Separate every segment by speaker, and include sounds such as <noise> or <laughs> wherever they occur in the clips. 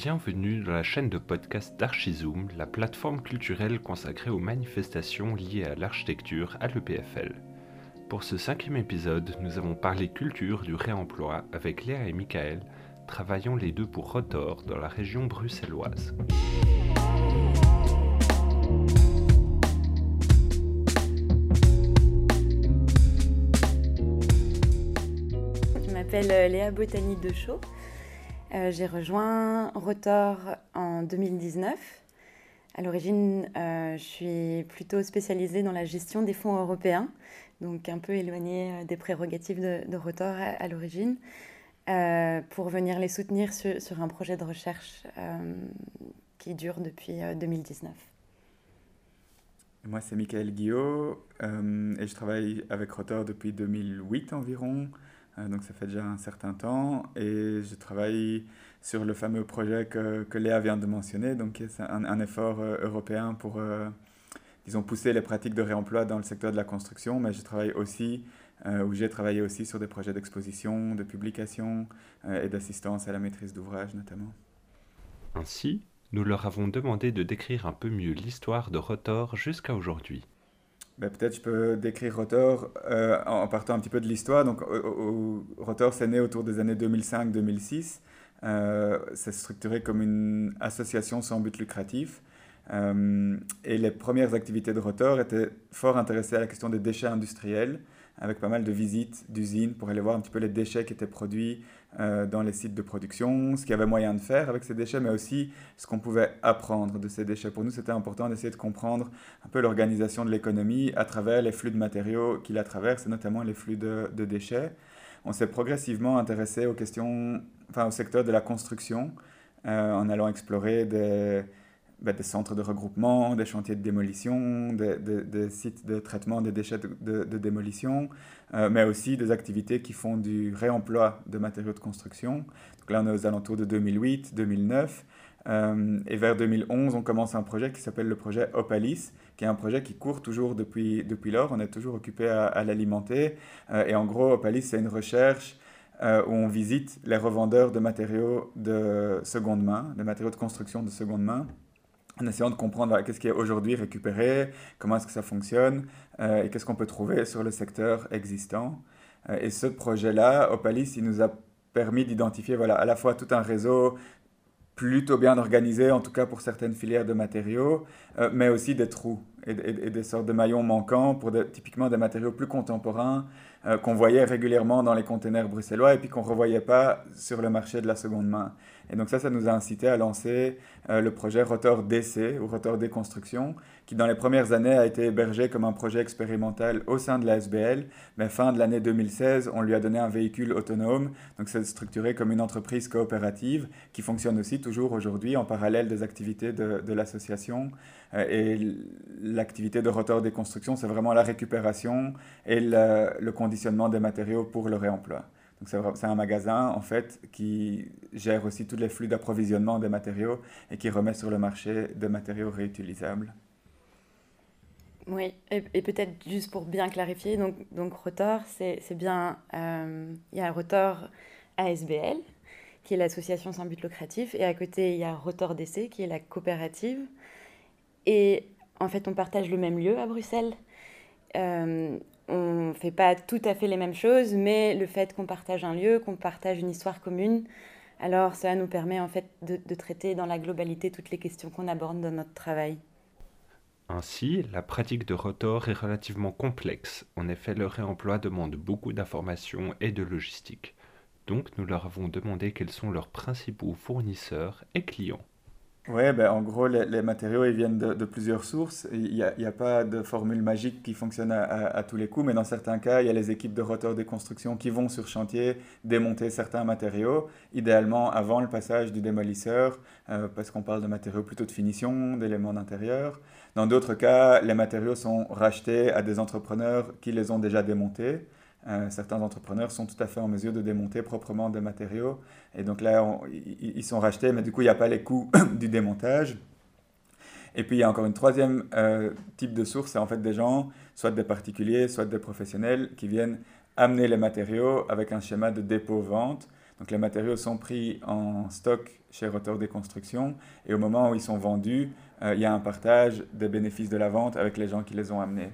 Speaker 1: Bienvenue dans la chaîne de podcast d'Archizoom, la plateforme culturelle consacrée aux manifestations liées à l'architecture à l'EPFL. Pour ce cinquième épisode, nous avons parlé culture du réemploi avec Léa et Michael, travaillant les deux pour Rotor dans la région bruxelloise.
Speaker 2: Je m'appelle euh, Léa Botany de Chaux. Euh, j'ai rejoint Rotor en 2019. À l'origine, euh, je suis plutôt spécialisée dans la gestion des fonds européens, donc un peu éloignée euh, des prérogatives de, Rotor à, l'origine, pour venir les soutenir sur, un projet de recherche qui dure depuis euh, 2019.
Speaker 3: Moi, c'est Michael Guillot et je travaille avec Rotor depuis 2008 environ. Euh, donc, ça fait déjà un certain temps. Et je travaille sur le fameux projet que, que Léa vient de mentionner. Donc, c'est un, effort euh, européen pour, euh, disons, pousser les pratiques de réemploi dans le secteur de la construction. Mais je travaille aussi, ou j'ai travaillé aussi sur des projets d'exposition, de publication et d'assistance à la maîtrise d'ouvrage notamment.
Speaker 1: Ainsi, nous leur avons demandé de décrire un peu mieux l'histoire de Rotor jusqu'à aujourd'hui.
Speaker 3: Ben, Peut-être je peux décrire Rotor euh, en partant un petit peu de l'histoire. Donc, Rotor, c'est né autour des années 2005-2006. Euh, c'est structuré comme une association sans but lucratif. Euh, et les premières activités de Rotor étaient fort intéressées à la question des déchets industriels, avec pas mal de visites d'usines pour aller voir un petit peu les déchets qui étaient produits euh, dans les sites de production, ce qu'il y avait moyen de faire avec ces déchets, mais aussi ce qu'on pouvait apprendre de ces déchets. Pour nous, c'était important d'essayer de comprendre un peu l'organisation de l'économie à travers les flux de matériaux qui la traversent, et notamment les flux de, de déchets. On s'est progressivement intéressé aux questions, enfin au secteur de la construction, euh, en allant explorer des, ben, des centres de regroupement, des chantiers de démolition, des, sites de traitement des déchets de, démolition, euh, mais aussi des activités qui font du réemploi de matériaux de construction. Donc là, on est aux alentours de 2008, 2009. Euh, et vers 2011, on commence un projet qui s'appelle le projet Opalis, qui est un projet qui court toujours depuis, lors. On est toujours occupé à, à l'alimenter. Euh, et en gros, Opalis, c'est une recherche euh, où on visite les revendeurs de matériaux de seconde main, de matériaux de construction de seconde main, en essayant de comprendre qu'est-ce qui est aujourd'hui récupéré, comment est-ce que ça fonctionne euh, et qu'est-ce qu'on peut trouver sur le secteur existant. Euh, et ce projet-là, Opalis, il nous a permis d'identifier voilà, à la fois tout un réseau plutôt bien organisé, en tout cas pour certaines filières de matériaux, euh, mais aussi des trous et, des sortes de maillons manquants pour typiquement des matériaux plus contemporains euh, qu'on voyait régulièrement dans les containers bruxellois et puis qu'on ne revoyait pas sur le marché de la seconde main. Et donc ça, ça nous a incité à lancer euh, le projet Rotor DC ou Rotor Déconstruction, qui dans les premières années a été hébergé comme un projet expérimental au sein de la SBL, mais fin de l'année 2016, on lui a donné un véhicule autonome, donc c'est structuré comme une entreprise coopérative qui fonctionne aussi toujours aujourd'hui en parallèle des activités de, de l'association. Euh, et l'activité de Rotor Déconstruction, c'est vraiment la récupération et le, le conditionnement des matériaux pour le réemploi. C'est un magasin en fait qui gère aussi tous les flux d'approvisionnement des matériaux et qui remet sur le marché des matériaux réutilisables.
Speaker 2: Oui, et, peut-être juste pour bien clarifier, donc, donc Rotor, c'est bien, euh, il y a Rotor ASBL, qui est l'association sans but lucratif, et à côté, il y a Rotor DC, qui est la coopérative. Et en fait, on partage le même lieu à Bruxelles. Euh, on ne fait pas tout à fait les mêmes choses, mais le fait qu'on partage un lieu, qu'on partage une histoire commune, alors ça nous permet en fait de, de traiter dans la globalité toutes les questions qu'on aborde dans notre travail.
Speaker 1: Ainsi, la pratique de Rotor est relativement complexe. En effet, le réemploi demande beaucoup d'informations et de logistique. Donc, nous leur avons demandé quels sont leurs principaux fournisseurs et clients.
Speaker 3: Ouais, ben, en gros, les, les matériaux ils viennent de, de plusieurs sources. Il n'y a, a pas de formule magique qui fonctionne à, à- tous les coups, mais dans certains cas, il y a les équipes de Rotor Déconstruction qui vont sur chantier démonter certains matériaux, idéalement avant le passage du démolisseur, euh, parce qu'on parle de matériaux plutôt de finition, d'éléments d'intérieur. Dans d'autres cas, les matériaux sont rachetés à des entrepreneurs qui les ont déjà démontés. Euh, certains entrepreneurs sont tout à fait en mesure de démonter proprement des matériaux. Et donc là, ils sont rachetés, mais du coup, il n'y a pas les coûts <coughs> du démontage. Et puis, il y a encore une troisième euh, type de source, c'est en fait des gens, soit des particuliers, soit des professionnels, qui viennent amener les matériaux avec un schéma de dépôt-vente. Donc les matériaux sont pris en stock chez Rotor des Constructions et au moment où ils sont vendus, euh, il y a un partage des bénéfices de la vente avec les gens qui les ont amenés.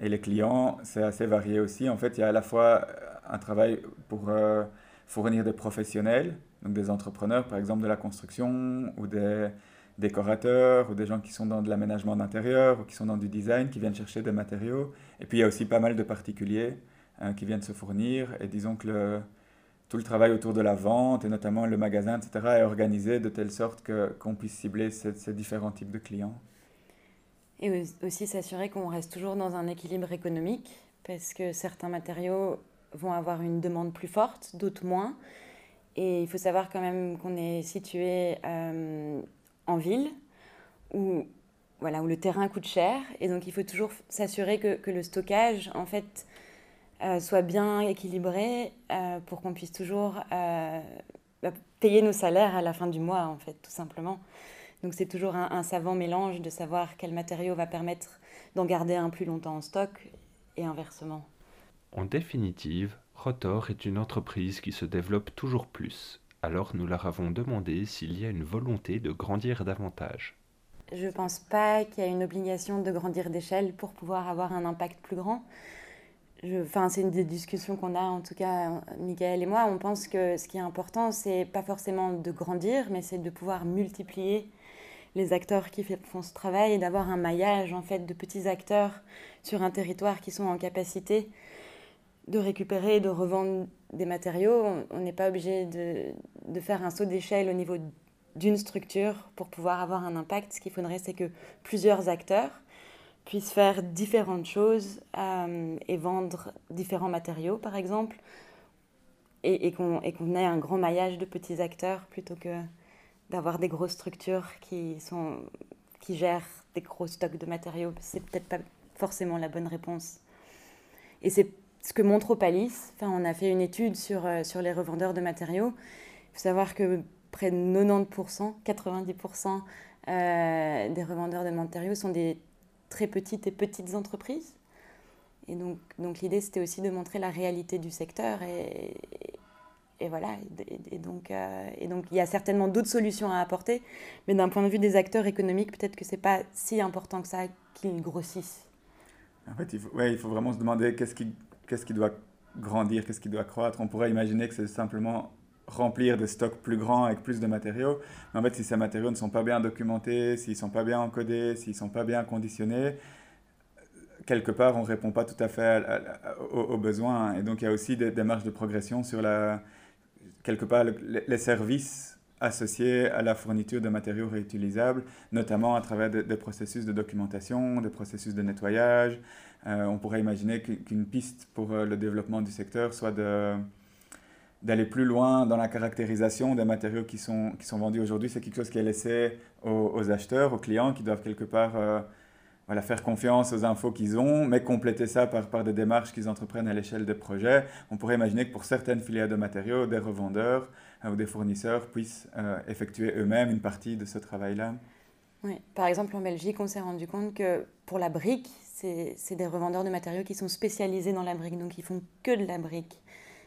Speaker 3: Et les clients, c'est assez varié aussi. En fait, il y a à la fois un travail pour euh, fournir des professionnels, donc des entrepreneurs, par exemple de la construction ou des décorateurs ou des gens qui sont dans de l'aménagement d'intérieur ou qui sont dans du design, qui viennent chercher des matériaux. Et puis il y a aussi pas mal de particuliers hein, qui viennent se fournir. Et disons que tout le travail autour de la vente et notamment le magasin, etc., est organisé de telle sorte qu'on puisse cibler ces différents types de clients.
Speaker 2: Et aussi s'assurer qu'on reste toujours dans un équilibre économique, parce que certains matériaux vont avoir une demande plus forte, d'autres moins. Et il faut savoir quand même qu'on est situé euh, en ville, où, voilà, où le terrain coûte cher. Et donc il faut toujours s'assurer que, que, le stockage, en fait, euh, soit bien équilibré euh, pour qu'on puisse toujours bah, payer nos salaires à la fin du mois, en fait, tout simplement. Donc c'est toujours un, un, savant mélange de savoir quel matériau va permettre d'en garder un plus longtemps en stock et inversement.
Speaker 1: En définitive, Rotor est une entreprise qui se développe toujours plus. Alors nous leur avons demandé s'il y a une volonté de grandir davantage.
Speaker 2: Je ne pense pas qu'il y a une obligation de grandir d'échelle pour pouvoir avoir un impact plus grand. Enfin, c'est une des discussions qu'on a, en tout cas, Michael et moi. On pense que ce qui est important, c'est pas forcément de grandir, mais c'est de pouvoir multiplier les acteurs qui font ce travail et d'avoir un maillage en fait de petits acteurs sur un territoire qui sont en capacité de récupérer et de revendre des matériaux. On n'est pas obligé de, de, faire un saut d'échelle au niveau d'une structure pour pouvoir avoir un impact. Ce qu'il faudrait, c'est que plusieurs acteurs puissent faire différentes choses euh, et vendre différents matériaux, par exemple, et, qu'on qu ait un grand maillage de petits acteurs plutôt que d'avoir des grosses structures qui, sont, qui gèrent des gros stocks de matériaux. C'est peut-être pas forcément la bonne réponse. Et c'est ce que montre Opalis. Enfin, on a fait une étude sur, euh, sur les revendeurs de matériaux. Il faut savoir que près de 90%, 90% euh, des revendeurs de matériaux sont des très petites et petites entreprises. Et donc, donc l'idée, c'était aussi de montrer la réalité du secteur. Et voilà, et, donc, euh, et donc il y a certainement d'autres solutions à apporter, mais d'un point de vue des acteurs économiques, peut-être que ce n'est pas si important que ça qu'ils grossissent.
Speaker 3: En fait, il faut, ouais, il faut vraiment se demander qu'est-ce qui qu'est-ce qui doit grandir, qu'est-ce qui doit croître. On pourrait imaginer que c'est simplement remplir des stocks plus grands avec plus de matériaux. Mais en fait, si ces matériaux ne sont pas bien documentés, s'ils ne sont pas bien encodés, s'ils ne sont pas bien conditionnés, quelque part, on ne répond pas tout à fait aux, besoins. Et donc, il y a aussi des, marges de progression sur la, quelque part, les services associés à la fourniture de matériaux réutilisables, notamment à travers des, processus de documentation, des processus de nettoyage, euh, on pourrait imaginer qu'une piste pour euh, le développement du secteur soit d'aller plus loin dans la caractérisation des matériaux qui sont, qui sont vendus aujourd'hui. C'est quelque chose qui est laissé aux, acheteurs, aux clients, qui doivent quelque part euh, voilà, faire confiance aux infos qu'ils ont, mais compléter ça par, par des démarches qu'ils entreprennent à l'échelle des projets. On pourrait imaginer que pour certaines filières de matériaux, des revendeurs ou des fournisseurs puissent effectuer eux-mêmes une partie de ce travail-là.
Speaker 2: Oui. Par exemple, en Belgique, on s'est rendu compte que pour la brique, c'est des revendeurs de matériaux qui sont spécialisés dans la brique, donc ils font que de la brique.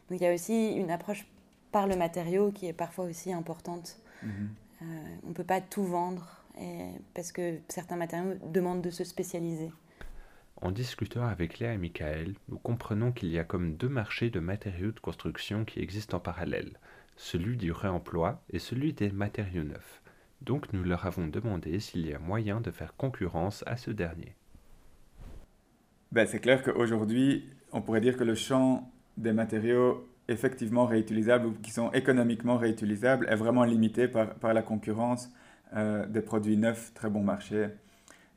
Speaker 2: Donc il y a aussi une approche par le matériau qui est parfois aussi importante. Mhm. Euh, on ne peut pas tout vendre et, parce que certains matériaux demandent de se spécialiser.
Speaker 1: En discutant avec Léa et Michael, nous comprenons qu'il y a comme deux marchés de matériaux de construction qui existent en parallèle, celui du réemploi et celui des matériaux neufs. Donc nous leur avons demandé s'il y a moyen de faire concurrence à ce dernier
Speaker 3: ben, C'est clair qu'aujourd'hui, on pourrait dire que le champ des matériaux effectivement réutilisables ou qui sont économiquement réutilisables est vraiment limité par, par la concurrence euh, des produits neufs très bon marché.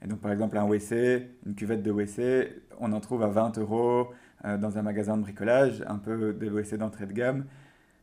Speaker 3: Et donc par exemple un WC, une cuvette de WC, on en trouve à 20 euros euh, dans un magasin de bricolage, un peu des WC d'entrée de gamme.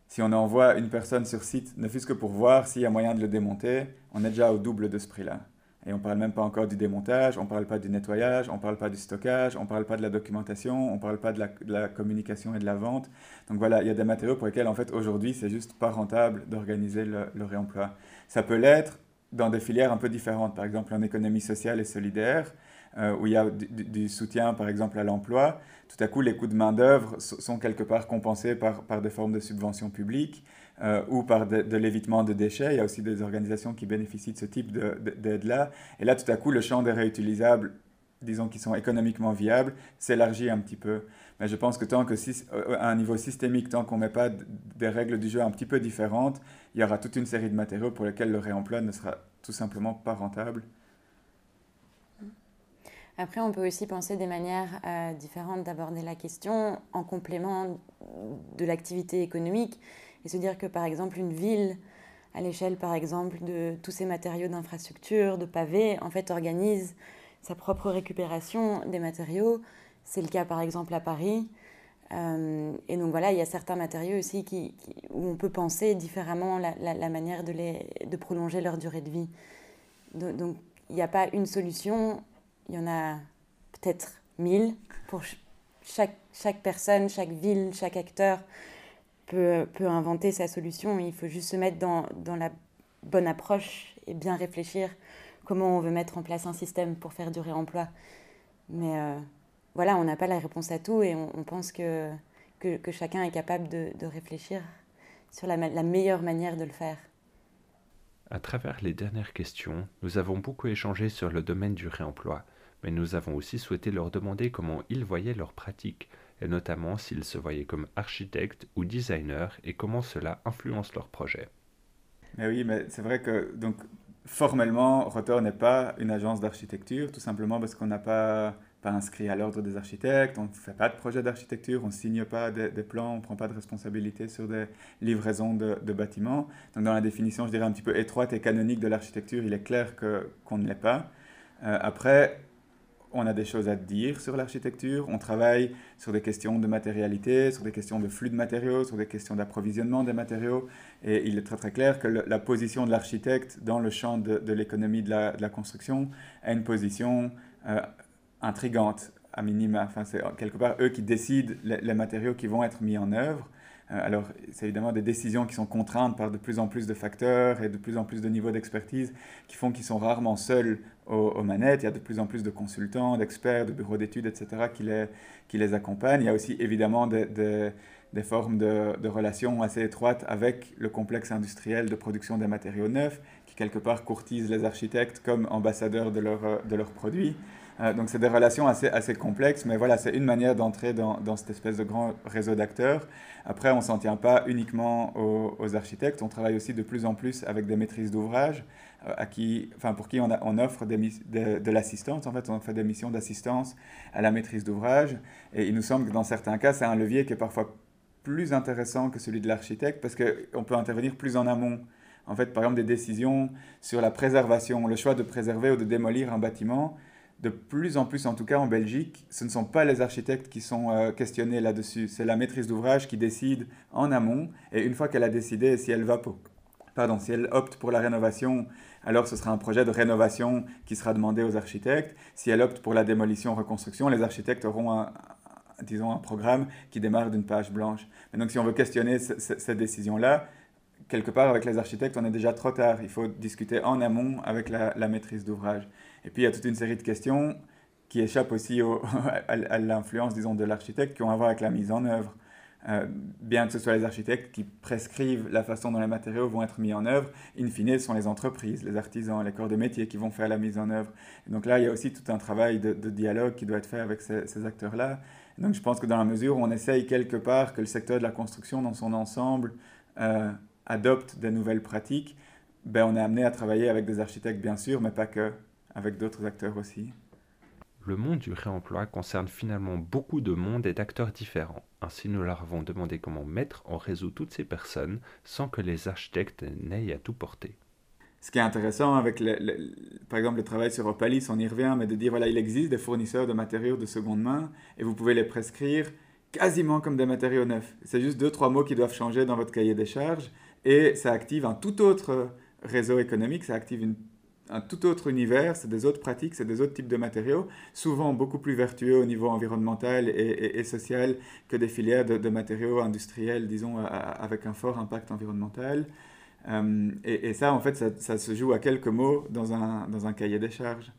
Speaker 3: Si on envoie une personne sur site, ne fût-ce que pour voir s'il y a moyen de le démonter, on est déjà au double de ce prix-là. Et on ne parle même pas encore du démontage, on ne parle pas du nettoyage, on ne parle pas du stockage, on ne parle pas de la documentation, on ne parle pas de la, communication et de la vente. Donc voilà, il y a des matériaux pour lesquels en fait aujourd'hui c'est juste pas rentable d'organiser le, réemploi. Ça peut l'être dans des filières un peu différentes, par exemple en économie sociale et solidaire. euh, où il y a du, soutien, par exemple, à l'emploi, tout à coup, les coûts de main-d'œuvre sont quelque part compensés par, par des formes de subventions publiques. Euh, ou par de, l'évitement de déchets. Il y a aussi des organisations qui bénéficient de ce type d'aide-là. Et là, tout à coup, le champ des réutilisables, disons qui sont économiquement viables, s'élargit un petit peu. Mais je pense que tant que, euh, à un niveau systémique, tant qu'on ne met pas des règles du jeu un petit peu différentes, il y aura toute une série de matériaux pour lesquels le réemploi ne sera tout simplement pas rentable.
Speaker 2: Après, on peut aussi penser des manières euh, différentes d'aborder la question en complément de l'activité économique et se dire que par exemple une ville à l'échelle par exemple de tous ces matériaux d'infrastructure, de pavés, en fait organise sa propre récupération des matériaux. C'est le cas par exemple à Paris. Euh, et donc voilà, il y a certains matériaux aussi qui, où on peut penser différemment la, la, manière de, prolonger leur durée de vie. Donc il n'y a pas une solution, il y en a peut-être mille pour chaque, personne, chaque ville, chaque acteur peut, inventer sa solution. Il faut juste se mettre dans, la bonne approche et bien réfléchir comment on veut mettre en place un système pour faire du réemploi. Mais euh, voilà, on n'a pas la réponse à tout et on, pense que, que, que, chacun est capable de, de réfléchir sur la, la meilleure manière de le faire.
Speaker 1: À travers les dernières questions, nous avons beaucoup échangé sur le domaine du réemploi, mais nous avons aussi souhaité leur demander comment ils voyaient leur pratique, et notamment s'ils se voyaient comme architectes ou designers et comment cela influence leur projet.
Speaker 3: Mais oui, mais c'est vrai que donc formellement, Rotor n'est pas une agence d'architecture, tout simplement parce qu'on n'a pas, pas inscrit à l'ordre des architectes, on ne fait pas de projet d'architecture, on ne signe pas des, plans, on ne prend pas de responsabilité sur des livraisons de, bâtiments. Donc dans la définition, je dirais un petit peu étroite et canonique de l'architecture, il est clair qu'on ne l'est pas. Euh, après, on a des choses à dire sur l'architecture, on travaille sur des questions de matérialité, sur des questions de flux de matériaux, sur des questions d'approvisionnement des matériaux, et il est très très clair que la position de l'architecte dans le champ de, l'économie de, la, construction a une position euh, intrigante, à minima. Enfin, c'est quelque part eux qui décident les matériaux qui vont être mis en œuvre. Euh, alors, c'est évidemment des décisions qui sont contraintes par de plus en plus de facteurs et de plus en plus de niveaux d'expertise qui font qu'ils sont rarement seuls aux, manettes. Il y a de plus en plus de consultants, d'experts, de bureaux d'études, etc., qui les, qui les accompagnent. Il y a aussi évidemment des, des, formes de, de, relations assez étroites avec le complexe industriel de production des matériaux neufs, qui quelque part courtisent les architectes comme ambassadeurs de, de leurs produits. Euh, donc c'est des relations assez, assez complexes, mais voilà, c'est une manière d'entrer dans, dans, cette espèce de grand réseau d'acteurs. Après, on ne s'en tient pas uniquement aux, architectes, on travaille aussi de plus en plus avec des maîtrises d'ouvrage, euh, enfin, pour qui on, offre de, de l'assistance. En fait, on fait des missions d'assistance à la maîtrise d'ouvrage, et il nous semble que dans certains cas, c'est un levier qui est parfois plus intéressant que celui de l'architecte, parce qu'on peut intervenir plus en amont. En fait, par exemple, des décisions sur la préservation, le choix de préserver ou de démolir un bâtiment, de plus en plus, en tout cas en Belgique, ce ne sont pas les architectes qui sont euh, questionnés là-dessus. C'est la maîtrise d'ouvrage qui décide en amont. Et une fois qu'elle a décidé, si elle va pour, pardon, si elle opte pour la rénovation, alors ce sera un projet de rénovation qui sera demandé aux architectes. Si elle opte pour la démolition, reconstruction, les architectes auront un, disons un programme qui démarre d'une page blanche. Mais donc si on veut questionner cette décision-là, quelque part avec les architectes, on est déjà trop tard. Il faut discuter en amont avec la maîtrise d'ouvrage. Et puis il y a toute une série de questions qui échappent aussi <laughs> à, l'influence, disons, de l'architecte, qui ont à voir avec la mise en œuvre. Euh, bien que ce soit les architectes qui prescrivent la façon dont les matériaux vont être mis en œuvre, in fine, ce sont les entreprises, les artisans, les corps de métier qui vont faire la mise en œuvre. donc là, il y a aussi tout un travail de, dialogue qui doit être fait avec ces, acteurs-là. Donc je pense que dans la mesure où on essaye quelque part que le secteur de la construction dans son ensemble euh, adopte des nouvelles pratiques, ben on est amené à travailler avec des architectes, bien sûr, mais pas que avec d'autres acteurs aussi.
Speaker 1: Le monde du réemploi concerne finalement beaucoup de mondes et d'acteurs différents. Ainsi, nous leur avons demandé comment mettre en réseau toutes ces personnes sans que les architectes n'aient à tout porter.
Speaker 3: Ce qui est intéressant avec, par exemple, le travail sur Opalis, on y revient, mais de dire, voilà, il existe des fournisseurs de matériaux de seconde main et vous pouvez les prescrire quasiment comme des matériaux neufs. C'est juste deux, trois mots qui doivent changer dans votre cahier des charges et ça active un tout autre réseau économique, ça active une un tout autre univers, c'est des autres pratiques, c'est des autres types de matériaux, souvent beaucoup plus vertueux au niveau environnemental et, social que des filières de, matériaux industriels, disons, avec un fort impact environnemental. Euh, et, ça, en fait, ça, se joue à quelques mots dans un, dans un cahier des charges.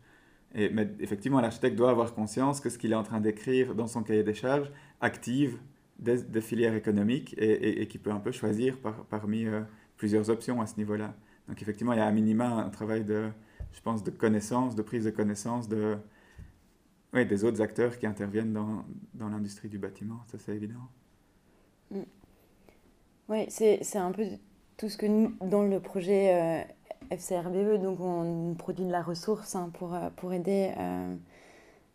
Speaker 3: Et, mais effectivement, l'architecte doit avoir conscience que ce qu'il est en train d'écrire dans son cahier des charges active des, filières économiques et, et, qu'il peut un peu choisir par, parmi euh, plusieurs options à ce niveau-là. Donc effectivement, il y a à minima un travail de, je pense, de connaissance, de prise de connaissance de, oui, des autres acteurs qui interviennent dans, dans l'industrie du bâtiment, ça c'est évident.
Speaker 2: Mm. Oui, c'est un peu tout ce que nous, dans le projet euh, FCRBE, donc on produit de la ressource hein, pour, euh, pour aider euh,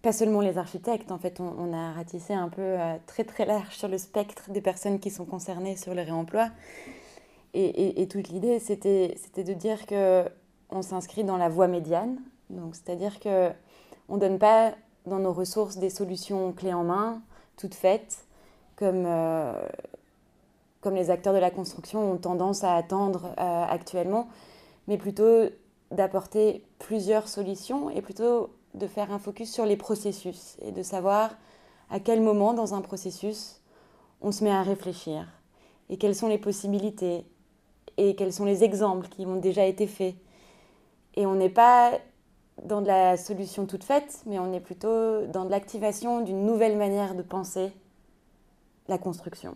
Speaker 2: pas seulement les architectes, en fait, on, a ratissé un peu très très large sur le spectre des personnes qui sont concernées sur le réemploi. Et, toute l'idée, c'était de dire que on s'inscrit dans la voie médiane, donc c'est-à-dire que on donne pas dans nos ressources des solutions clés en main, toutes faites, comme comme les acteurs de la construction ont tendance à attendre euh, actuellement, mais plutôt d'apporter plusieurs solutions et plutôt de faire un focus sur les processus et de savoir à quel moment dans un processus on se met à réfléchir et quelles sont les possibilités et quels sont les exemples qui ont déjà été faits. Et on n'est pas dans de la solution toute faite, mais on est plutôt dans de l'activation d'une nouvelle manière de penser la construction.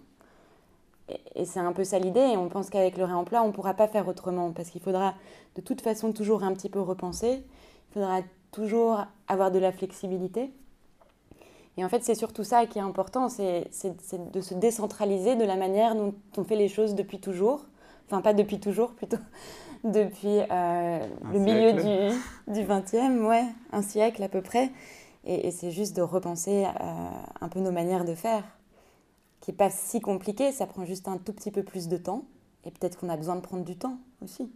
Speaker 2: Et, c'est un peu ça l'idée. Et on pense qu'avec le réemploi, on ne pourra pas faire autrement parce qu'il faudra de toute façon toujours un petit peu repenser. Il faudra toujours avoir de la flexibilité. Et en fait, c'est surtout ça qui est important, c'est de se décentraliser de la manière dont on fait les choses depuis toujours. Enfin, pas depuis toujours, plutôt <laughs> depuis euh, le milieu du, du 20e, ouais, un siècle à peu près. Et, c'est juste de repenser euh, un peu nos manières de faire qui n'est pas si compliqué, ça prend juste un tout petit peu plus de temps, et peut-être qu'on a besoin de prendre du temps aussi.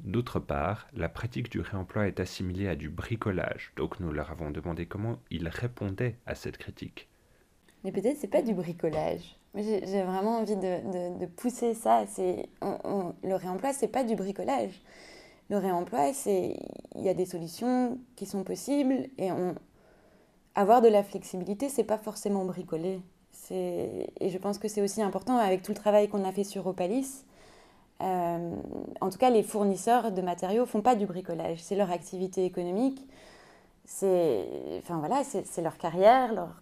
Speaker 1: D'autre part, la pratique du réemploi est assimilée à du bricolage, donc nous leur avons demandé comment ils répondaient à cette critique.
Speaker 2: Mais peut-être c'est pas du bricolage. J'ai vraiment envie de, de, pousser ça. C'est le réemploi, c'est pas du bricolage. Le réemploi, c'est il y a des solutions qui sont possibles et on, avoir de la flexibilité, c'est pas forcément bricoler. Et je pense que c'est aussi important avec tout le travail qu'on a fait sur Opalis. Euh, en tout cas, les fournisseurs de matériaux font pas du bricolage. C'est leur activité économique, c'est enfin, voilà, leur carrière, leur,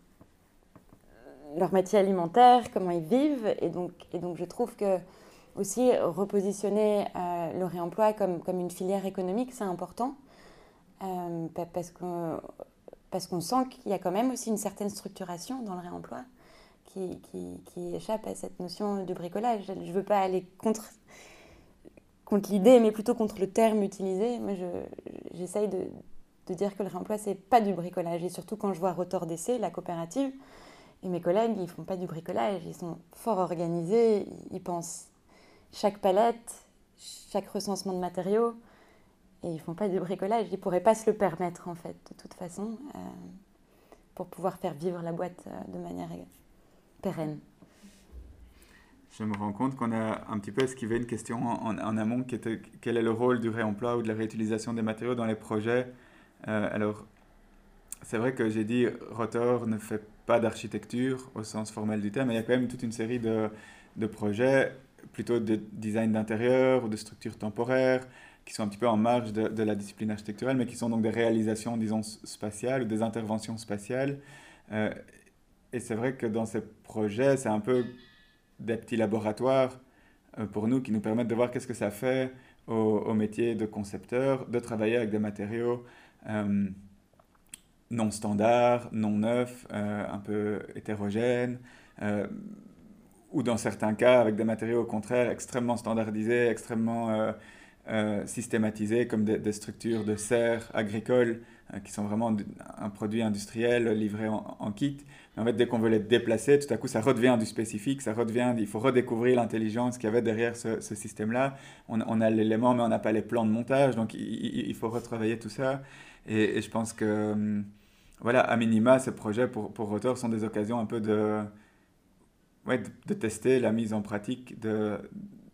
Speaker 2: leur métier alimentaire, comment ils vivent. Et donc, et donc je trouve que aussi repositionner euh, le réemploi comme, comme une filière économique, c'est important. Euh, parce qu'on parce qu'on sent qu'il y a quand même aussi une certaine structuration dans le réemploi qui, qui, qui, échappe à cette notion de bricolage. Je ne veux pas aller contre, contre l'idée, mais plutôt contre le terme utilisé. Moi, j'essaye de, de, dire que le réemploi, ce n'est pas du bricolage. Et surtout quand je vois Rotor d'essai, la coopérative, et mes collègues, ils ne font pas du bricolage. Ils sont fort organisés, ils pensent chaque palette, chaque recensement de matériaux. Et ils ne font pas du bricolage. Ils ne pourraient pas se le permettre, en fait, de toute façon, euh, pour pouvoir faire vivre la boîte euh, de manière pérenne.
Speaker 3: Je me rends compte qu'on a un petit peu esquivé une question en, amont quel est le rôle du réemploi ou de la réutilisation des matériaux dans les projets? Euh, alors, c'est vrai que j'ai dit Rotor ne fait pas d'architecture au sens formel du terme, il y a quand même toute une série de, de projets plutôt de design d'intérieur ou de structures temporaires qui sont un petit peu en marge de, de, la discipline architecturale, mais qui sont donc des réalisations, disons, spatiales ou des interventions spatiales. Euh, et c'est vrai que dans ces projets, c'est un peu des petits laboratoires euh, pour nous qui nous permettent de voir qu'est-ce que ça fait au, métier de concepteur, de travailler avec des matériaux euh, non standards, non neufs, euh, un peu hétérogènes, ou dans certains cas avec des matériaux au contraire extrêmement standardisés, extrêmement systématisés, comme des, structures de serre agricoles qui sont vraiment un produit industriel livré en, kit en fait, dès qu'on veut les déplacer, tout à coup, ça redevient du spécifique, ça redevient, il faut redécouvrir l'intelligence qu'il y avait derrière ce, système-là. On, a l'élément, mais on n'a pas les plans de montage, donc il, faut retravailler tout ça. Et, je pense que, hum, voilà, à minima, ces projets pour, pour Rotor sont des occasions un peu de, ouais, de, tester la mise en pratique de,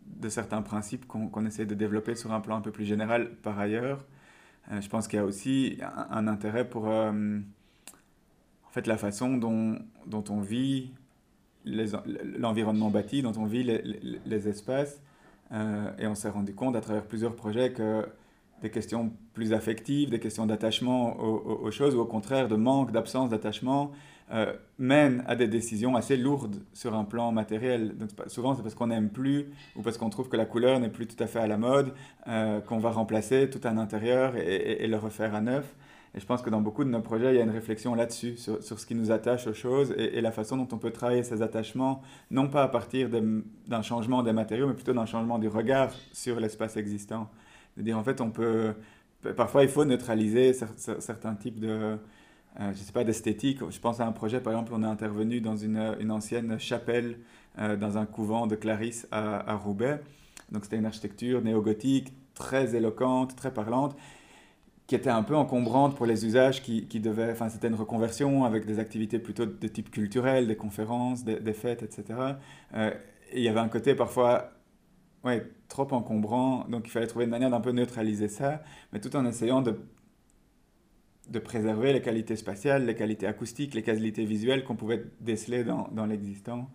Speaker 3: de certains principes qu'on essaie de développer sur un plan un peu plus général par ailleurs. Euh, je pense qu'il y a aussi un, intérêt pour... Hum, fait, la façon dont, dont on vit l'environnement bâti, dont on vit les, les, espaces. Euh, et on s'est rendu compte à travers plusieurs projets que des questions plus affectives, des questions d'attachement aux, choses, ou au contraire de manque, d'absence d'attachement, euh, mènent à des décisions assez lourdes sur un plan matériel. Donc, souvent, c'est parce qu'on n'aime plus ou parce qu'on trouve que la couleur n'est plus tout à fait à la mode, euh, qu'on va remplacer tout un intérieur et, le refaire à neuf. Et je pense que dans beaucoup de nos projets, il y a une réflexion là-dessus, sur, ce qui nous attache aux choses et, la façon dont on peut travailler ces attachements, non pas à partir d'un changement des matériaux, mais plutôt d'un changement du regard sur l'espace existant. C'est-à-dire, en fait, on peut... Parfois, il faut neutraliser certains types de euh, je sais pas, d'esthétique. Je pense à un projet, par exemple, on est intervenu dans une, une ancienne chapelle euh, dans un couvent de Clarisse à, Roubaix. Donc c'était une architecture néo-gothique, très éloquente, très parlante, qui était un peu encombrante pour les usages qui, qui devaient... Enfin, c'était une reconversion avec des activités plutôt de type culturel, des conférences, des, fêtes, etc. Euh, il y avait un côté parfois ouais, trop encombrant, donc il fallait trouver une manière d'un peu neutraliser ça, mais tout en essayant de de préserver les qualités spatiales, les qualités acoustiques, les qualités visuelles qu'on pouvait déceler dans, dans l'existant.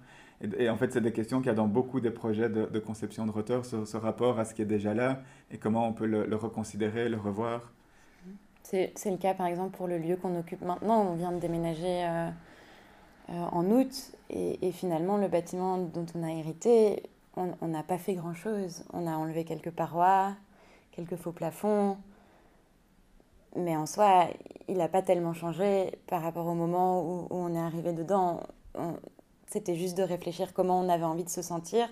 Speaker 3: Et, en fait, c'est des questions qu'il y a dans beaucoup des projets de, conception de rotor, ce, ce, rapport à ce qui est déjà là et comment on peut le, reconsidérer, le revoir.
Speaker 2: C'est le cas, par exemple, pour le lieu qu'on occupe maintenant. On vient de déménager euh, euh, en août et, finalement, le bâtiment dont on a hérité, on n'a pas fait grand-chose. On a enlevé quelques parois, quelques faux plafonds mais en soi, il n'a pas tellement changé par rapport au moment où, on est arrivé dedans. C'était juste de réfléchir comment on avait envie de se sentir.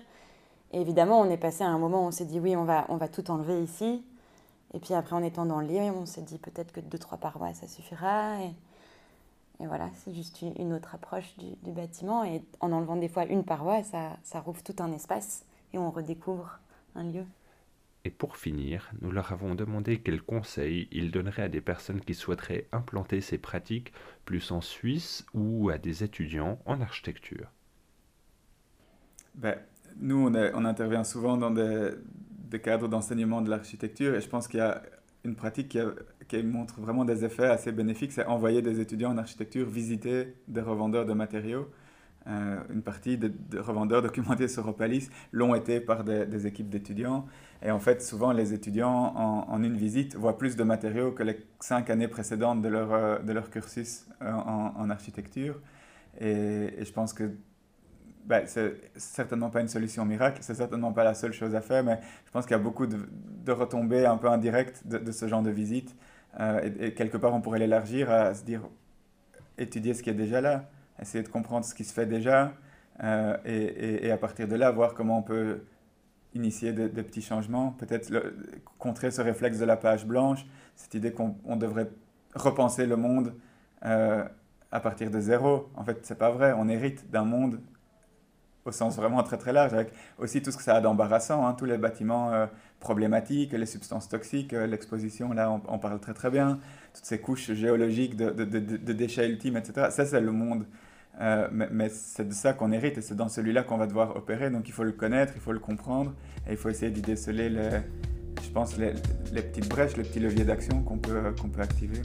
Speaker 2: Et évidemment, on est passé à un moment où on s'est dit oui, on va, on va tout enlever ici. Et puis après, en étant dans le lit, on s'est dit peut-être que deux, trois parois, ça suffira. Et voilà, c'est juste une autre approche du, du, bâtiment. Et en enlevant des fois une paroi, ça, ça rouvre tout un espace et on redécouvre un lieu.
Speaker 1: Et pour finir, nous leur avons demandé quels conseils ils donneraient à des personnes qui souhaiteraient implanter ces pratiques plus en Suisse ou à des étudiants en architecture.
Speaker 3: Ben, nous, on, on, intervient souvent dans des, des cadres d'enseignement de l'architecture et je pense qu'il y a une pratique qui, qui, montre vraiment des effets assez bénéfiques, c'est envoyer des étudiants en architecture visiter des revendeurs de matériaux. Euh, une partie de, revendeurs <laughs> documentés sur Opalis l'ont été par des, des équipes d'étudiants. Et en fait, souvent, les étudiants, en, une visite, voient plus de matériaux que les cinq années précédentes de leur, euh, de leur cursus euh, en, architecture. Et, je pense que ben, c'est certainement pas une solution miracle, c'est certainement pas la seule chose à faire, mais je pense qu'il y a beaucoup de, de, retombées un peu indirectes de, de ce genre de visite. Euh, et, quelque part, on pourrait l'élargir à se dire étudier ce qui est déjà là, essayer de comprendre ce qui se fait déjà, et, et, à partir de là, voir comment on peut initier des, petits changements, peut-être contrer ce réflexe de la page blanche, cette idée qu'on devrait repenser le monde euh, à partir de zéro. En fait, c'est pas vrai. On hérite d'un monde au sens vraiment très très large, avec aussi tout ce que ça a d'embarrassant, hein, tous les bâtiments euh, problématiques, les substances toxiques, euh, l'exposition, là on, parle très très bien, toutes ces couches géologiques de, de, de, déchets ultimes, etc. Ça c'est le monde euh, mais, c'est de ça qu'on hérite et c'est dans celui-là qu'on va devoir opérer. Donc il faut le connaître, il faut le comprendre et il faut essayer d'y déceler, les, je pense, les, les, petites brèches, les petits leviers d'action qu'on peut, qu'on peut activer.